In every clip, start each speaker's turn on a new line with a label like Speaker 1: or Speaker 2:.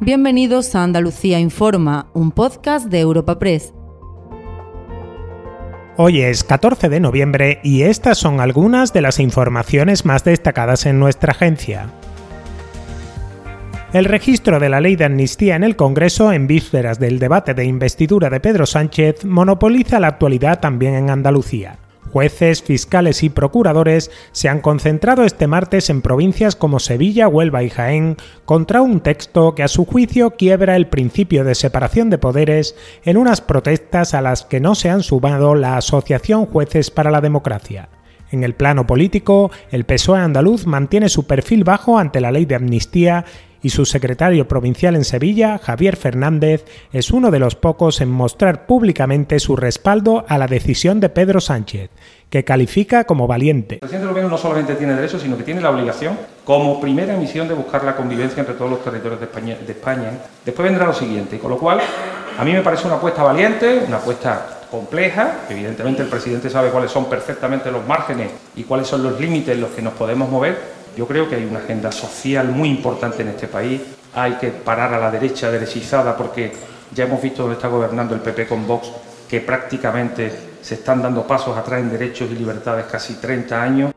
Speaker 1: Bienvenidos a Andalucía Informa, un podcast de Europa Press.
Speaker 2: Hoy es 14 de noviembre y estas son algunas de las informaciones más destacadas en nuestra agencia. El registro de la ley de amnistía en el Congreso en vísperas del debate de investidura de Pedro Sánchez monopoliza la actualidad también en Andalucía. Jueces, fiscales y procuradores se han concentrado este martes en provincias como Sevilla, Huelva y Jaén contra un texto que a su juicio quiebra el principio de separación de poderes en unas protestas a las que no se han sumado la Asociación Jueces para la Democracia. En el plano político, el PSOE andaluz mantiene su perfil bajo ante la ley de amnistía y su secretario provincial en Sevilla, Javier Fernández, es uno de los pocos en mostrar públicamente su respaldo a la decisión de Pedro Sánchez, que califica como valiente.
Speaker 3: El presidente del gobierno no solamente tiene derecho, sino que tiene la obligación, como primera misión, de buscar la convivencia entre todos los territorios de España. De España. Después vendrá lo siguiente, con lo cual a mí me parece una apuesta valiente, una apuesta compleja, evidentemente el presidente sabe cuáles son perfectamente los márgenes y cuáles son los límites en los que nos podemos mover, yo creo que hay una agenda social muy importante en este país. Hay que parar a la derecha derechizada porque ya hemos visto dónde está gobernando el PP con Vox, que prácticamente se están dando pasos atrás en derechos y libertades casi 30 años.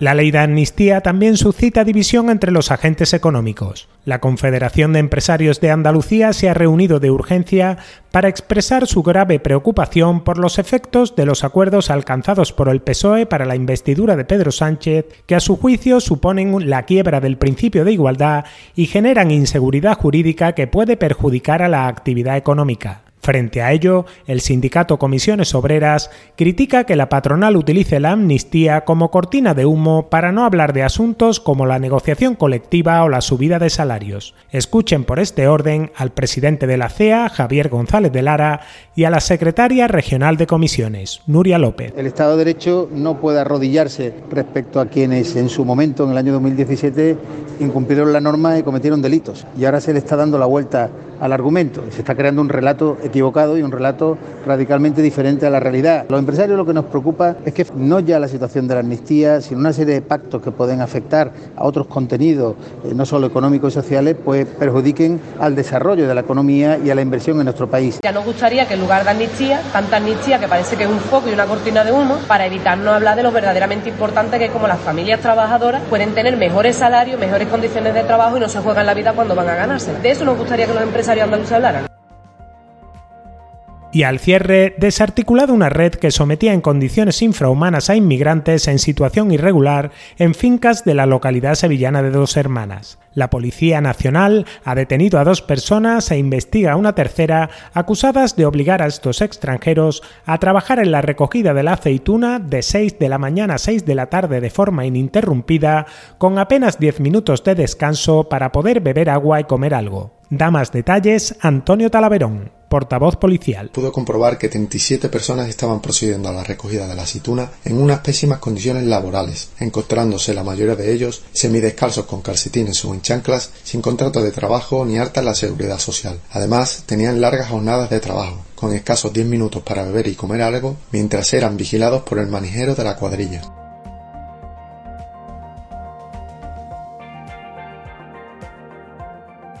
Speaker 2: La ley de amnistía también suscita división entre los agentes económicos. La Confederación de Empresarios de Andalucía se ha reunido de urgencia para expresar su grave preocupación por los efectos de los acuerdos alcanzados por el PSOE para la investidura de Pedro Sánchez, que a su juicio suponen la quiebra del principio de igualdad y generan inseguridad jurídica que puede perjudicar a la actividad económica. Frente a ello, el sindicato Comisiones Obreras critica que la patronal utilice la amnistía como cortina de humo para no hablar de asuntos como la negociación colectiva o la subida de salarios. Escuchen por este orden al presidente de la CEA, Javier González de Lara, y a la secretaria regional de comisiones, Nuria López.
Speaker 4: El Estado de Derecho no puede arrodillarse respecto a quienes en su momento, en el año 2017, incumplieron la norma y cometieron delitos. Y ahora se le está dando la vuelta al argumento. Se está creando un relato equivocado y un relato radicalmente diferente a la realidad. Los empresarios lo que nos preocupa es que no ya la situación de la amnistía, sino una serie de pactos que pueden afectar a otros contenidos, eh, no solo económicos y sociales, pues perjudiquen al desarrollo de la economía y a la inversión en nuestro país.
Speaker 5: Ya nos gustaría que en lugar de amnistía, tanta amnistía que parece que es un foco y una cortina de humo, para evitarnos hablar de lo verdaderamente importante que es como las familias trabajadoras pueden tener mejores salarios, mejores condiciones de trabajo y no se juegan la vida cuando van a ganarse. De eso nos gustaría que los empresarios
Speaker 2: y al cierre, desarticulado una red que sometía en condiciones infrahumanas a inmigrantes en situación irregular en fincas de la localidad sevillana de Dos Hermanas. La Policía Nacional ha detenido a dos personas e investiga a una tercera acusadas de obligar a estos extranjeros a trabajar en la recogida de la aceituna de 6 de la mañana a 6 de la tarde de forma ininterrumpida, con apenas 10 minutos de descanso para poder beber agua y comer algo. Da más detalles Antonio Talaverón,
Speaker 6: Pudo comprobar que 37 personas estaban procediendo a la recogida de la aceituna en unas pésimas condiciones laborales, encontrándose la mayoría de ellos semidescalzos con calcetines o en chanclas, sin contrato de trabajo ni harta la seguridad social. Además, tenían largas jornadas de trabajo, con escasos 10 minutos para beber y comer algo, mientras eran vigilados por el manijero de la cuadrilla.